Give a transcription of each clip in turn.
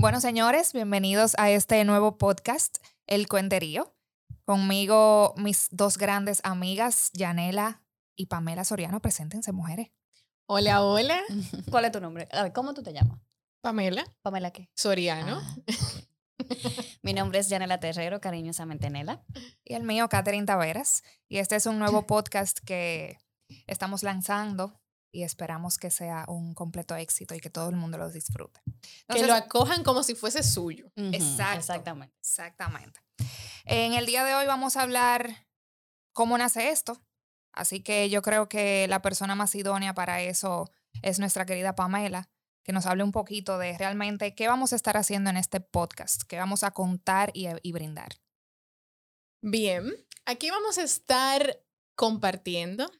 Bueno, señores, bienvenidos a este nuevo podcast, El Cuenterío. Conmigo, mis dos grandes amigas, Yanela y Pamela Soriano. Preséntense, mujeres. Hola, hola. ¿Cuál es tu nombre? A ver, ¿cómo tú te llamas? Pamela Pamela qué? Soriano. Ah. Mi nombre es Yanela Terrero, cariñosamente Nela. Y el mío, Catherine Taveras. Y este es un nuevo podcast que estamos lanzando y esperamos que sea un completo éxito y que todo el mundo lo disfrute. que Entonces, lo acojan como si fuese suyo. Exacto. Exactamente. Exactamente. En el día de hoy vamos a hablar cómo nace esto. Así que yo creo que la persona más idónea para eso es nuestra querida Pamela, que nos hable un poquito de realmente qué vamos a estar haciendo en este podcast, qué vamos a contar y, y brindar. Bien, aquí vamos a estar compartiendo,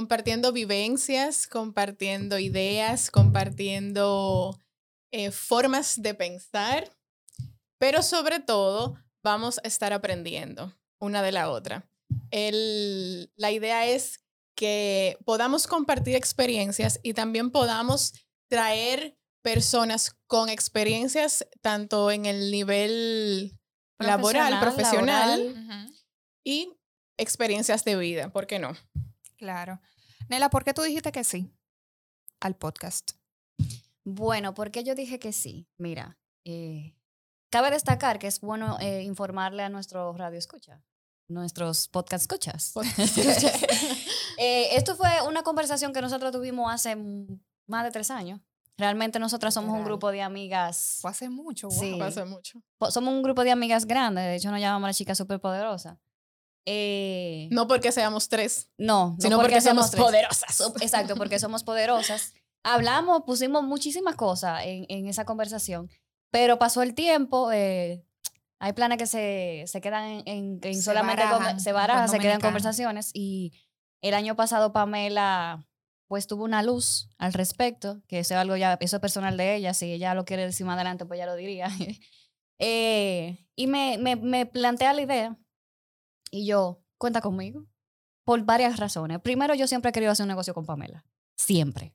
compartiendo vivencias, compartiendo ideas, compartiendo eh, formas de pensar, pero sobre todo vamos a estar aprendiendo una de la otra. El- la idea es que podamos compartir experiencias y también podamos traer personas con experiencias tanto en el nivel laboral, profesional laboral. y experiencias de vida, ¿por qué no? Claro. Nela, ¿por qué tú dijiste que sí al podcast? Bueno, ¿por qué yo dije que sí? Mira, eh, cabe destacar que es bueno eh, informarle a nuestro radio escucha, nuestros podcast escuchas. Eh, esto fue una conversación que nosotros tuvimos hace más de tres años. Realmente nosotras somos un grupo de amigas. Fue hace mucho, wow. Sí. Pasa mucho. Somos un grupo de amigas grandes. De hecho, nos llamamos las chicas superpoderosas. Eh, No porque seamos tres, no, no sino porque, somos poderosas. Exacto, porque somos poderosas. Hablamos, pusimos muchísimas cosas en, en esa conversación, pero pasó el tiempo. eh, hay planes que se, se quedan en, en- Se solamente se barajan, se quedan conversaciones. Y el año pasado Pamela pues tuvo una luz al respecto, que eso es algo ya, eso es personal de ella, si ella lo quiere decir más adelante, pues ya lo diría. Eh, y me, me, me plantea la idea y yo, cuenta conmigo, por varias razones. Primero, yo siempre he querido hacer un negocio con Pamela, siempre.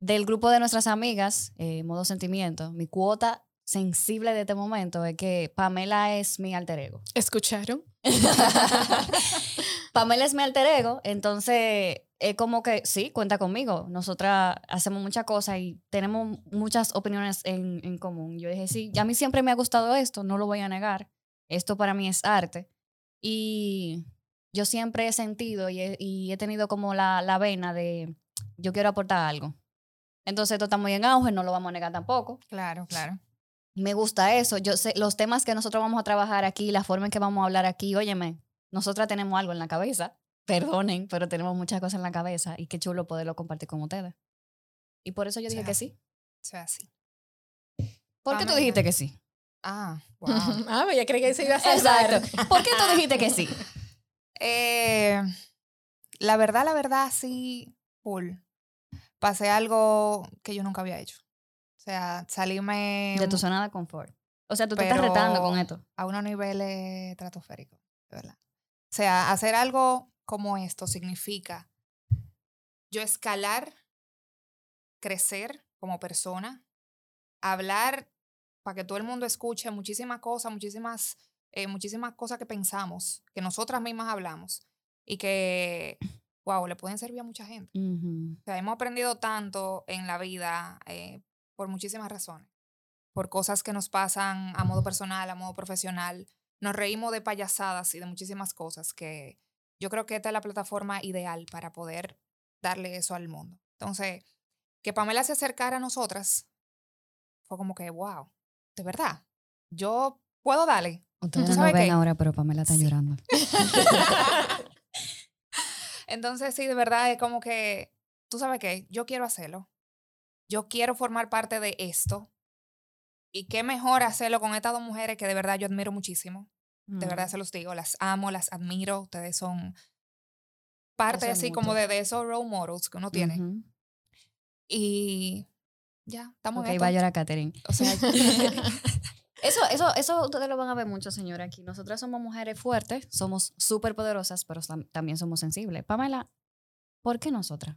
Del grupo de nuestras amigas, eh, Modo Sentimiento, mi cuota sensible de este momento es que Pamela es mi alter ego. ¿Escucharon? Pamela es mi alter ego, entonces es como que sí, cuenta conmigo. Nosotras hacemos muchas cosas y tenemos muchas opiniones en, en común. Yo dije, sí, y a mí siempre me ha gustado esto, no lo voy a negar. Esto para mí es arte. Y yo siempre he sentido y he, y he tenido como la, la vena de yo quiero aportar algo. Entonces esto está muy en auge, no lo vamos a negar tampoco. Claro, claro. Me gusta eso. Yo sé, los temas que nosotros vamos a trabajar aquí, la forma en que vamos a hablar aquí, óyeme, nosotras tenemos algo en la cabeza. Perdonen, pero tenemos muchas cosas en la cabeza y qué chulo poderlo compartir con ustedes. Y por eso yo dije sea, que sí. O sea, sí. ¿Por qué tú dijiste que sí? Ah, wow. ah, ya creí que se iba a salvar. Exacto. ¿Por qué tú dijiste que sí? Eh, la verdad, la verdad, sí, full. Pasé algo que yo nunca había hecho. O sea, salirme De tu zona de confort. O sea, tú te estás retando con esto. a unos niveles estratosféricos, de verdad. O sea, hacer algo como esto significa yo escalar, crecer como persona, hablar para que todo el mundo escuche muchísimas cosas, muchísimas, eh, muchísimas cosas que pensamos, que nosotras mismas hablamos y que, wow, le pueden servir a mucha gente. Ujú. O sea, hemos aprendido tanto en la vida eh, por muchísimas razones. Por cosas que nos pasan a modo personal, a modo profesional. Nos reímos de payasadas y de muchísimas cosas que yo creo que esta es la plataforma ideal para poder darle eso al mundo. Entonces, que Pamela se acercara a nosotras fue como que, wow, de verdad, yo puedo darle. Ustedes ¿Tú no ven qué? ahora, pero Pamela está Sí. llorando. Entonces, sí, de verdad es como que, tú sabes qué, yo quiero hacerlo. Yo quiero formar parte de esto. Y qué mejor hacerlo con estas dos mujeres que de verdad yo admiro muchísimo. De verdad se los digo, las amo, las admiro. Ustedes son parte así como de, de esos role models que uno tiene. Y ya, estamos Ok, en va a esto. llorar Katherine. O sea, Eso, eso, eso ustedes lo van a ver mucho, señora, aquí. Nosotras somos mujeres fuertes, somos súper poderosas, pero tam- también somos sensibles. Pamela, ¿por qué nosotras?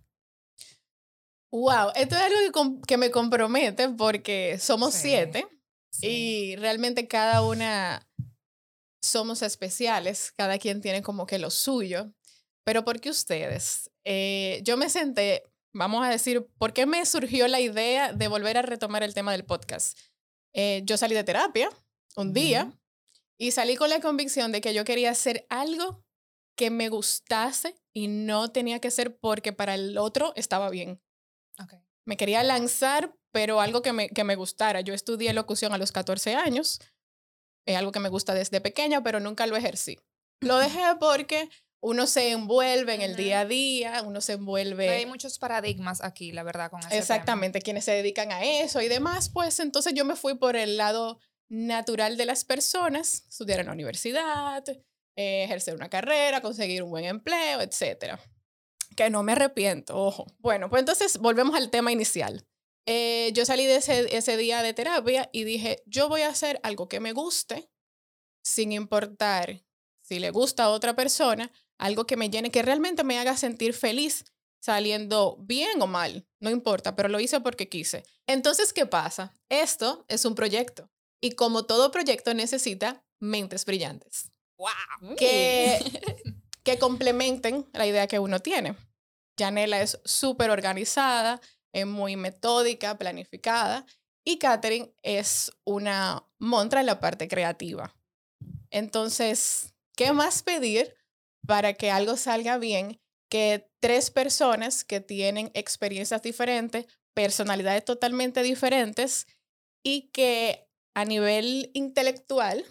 Wow, esto es algo que, me compromete porque somos Sí. siete Sí. y realmente cada una somos especiales, cada quien tiene como que lo suyo. Pero ¿por qué ustedes? Eh, yo me senté, vamos a decir, ¿por qué me surgió la idea de volver a retomar el tema del podcast? Eh, yo salí de terapia un día y salí con la convicción de que yo quería hacer algo que me gustase y no tenía que ser porque para el otro estaba bien. Me quería lanzar, pero algo que me, que me gustara. Yo estudié locución a los 14 años, es algo que me gusta desde pequeña, pero nunca lo ejercí. Lo dejé porque uno se envuelve en el día a día, uno se envuelve... Hay muchos paradigmas aquí, la verdad, con ese tema. Exactamente, quienes se dedican a eso y demás, pues entonces yo me fui por el lado natural de las personas, estudiar en la universidad, eh, ejercer una carrera, conseguir un buen empleo, etcétera. Que no me arrepiento, ojo. Bueno, pues entonces volvemos al tema inicial. Eh, yo salí de ese, ese día de terapia y dije, yo voy a hacer algo que me guste, sin importar si le gusta a otra persona, algo que me llene, que realmente me haga sentir feliz saliendo bien o mal, no importa, pero lo hice porque quise. Entonces, ¿qué pasa? Esto es un proyecto y como todo proyecto necesita mentes brillantes ¡Wow! que, que complementen la idea que uno tiene. Janela es súper organizada, es muy metódica, planificada y Catherine es una montra en la parte creativa. Entonces, ¿qué más pedir para que algo salga bien que tres personas que tienen experiencias diferentes, personalidades totalmente diferentes y que a nivel intelectual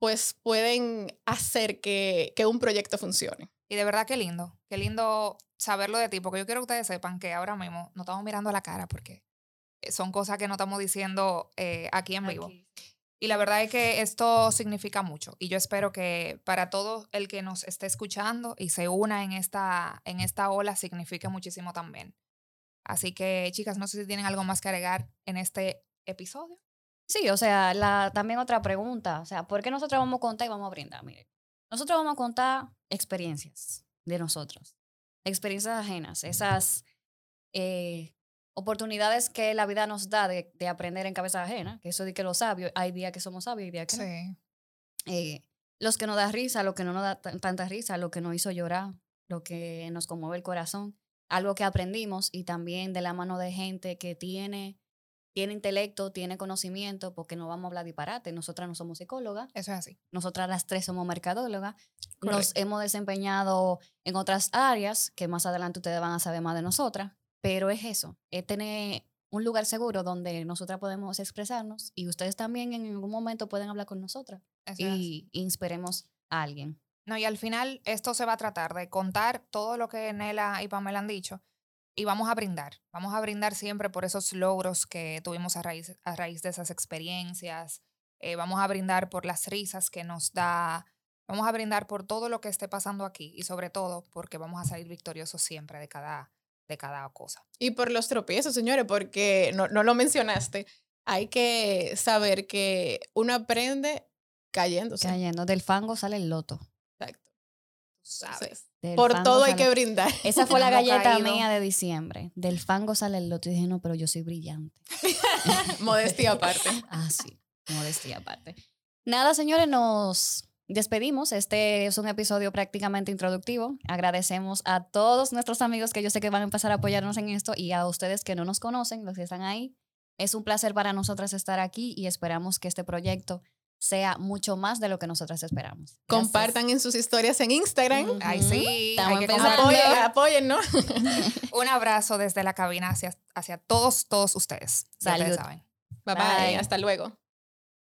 pues pueden hacer que, que un proyecto funcione. Y de verdad qué lindo, qué lindo saberlo de ti, porque yo quiero que ustedes sepan que ahora mismo no estamos mirando a la cara porque eh, son cosas que no estamos diciendo eh, aquí en vivo. Aquí. Y la verdad es que esto significa mucho y yo espero que para todo el que nos esté escuchando y se una en esta, en esta ola signifique muchísimo también. Así que chicas, no sé si tienen algo más que agregar en este episodio. Sí, o sea, la, también otra pregunta, o sea, ¿por qué nosotros vamos a contar y vamos a brindar? Mire, nosotros vamos a contar experiencias de nosotros, experiencias ajenas, esas eh, oportunidades que la vida nos da de, de aprender en cabeza ajena, que eso de que los sabios, hay días que somos sabios y días que no. Eh, los que nos da risa, lo que no nos da tan- tanta risa, lo que nos hizo llorar, lo que nos conmueve el corazón, algo que aprendimos y también de la mano de gente que tiene, tiene intelecto, tiene conocimiento, porque no vamos a hablar disparate, nosotras no somos psicólogas, Eso es así. nosotras las tres somos mercadólogas, nos hemos desempeñado en otras áreas que más adelante ustedes van a saber más de nosotras, pero es eso, es tener un lugar seguro donde nosotras podemos expresarnos y ustedes también en algún momento pueden hablar con nosotras Eso es así. y inspiremos a alguien. No, y al final esto se va a tratar de contar todo lo que Nela y Pamela han dicho y vamos a brindar. Vamos a brindar siempre por esos logros que tuvimos a raíz, a raíz de esas experiencias. eh, vamos a brindar por las risas que nos da. Vamos a brindar por todo lo que esté pasando aquí y sobre todo porque vamos a salir victoriosos siempre de cada, de cada cosa. Y por los tropiezos, señores, porque no, no lo mencionaste, hay que saber que uno aprende cayéndose. Cayendo del fango sale el loto. Exacto. Del por todo hay sale- que brindar. Esa fue la galleta caído. mía de diciembre. Del fango sale el loto. Y dije, no, pero yo soy brillante. Modestia aparte. Ah, sí. Modestia aparte. Nada, señores, nos despedimos. Este es un episodio prácticamente introductivo. Agradecemos a todos nuestros amigos que yo sé que van a empezar a apoyarnos en esto y a ustedes que no nos conocen, los que están ahí. Es un placer para nosotras estar aquí y esperamos que este proyecto sea mucho más de lo que nosotras esperamos. Gracias. Compartan en sus historias en Instagram. Ujú. Ay, sí. Hay que. Apoyen, apoyen, ¿no? Un abrazo desde la cabina hacia, hacia todos, todos ustedes. Ya ustedes Salud. saben. Bye bye. Bye. Hasta luego.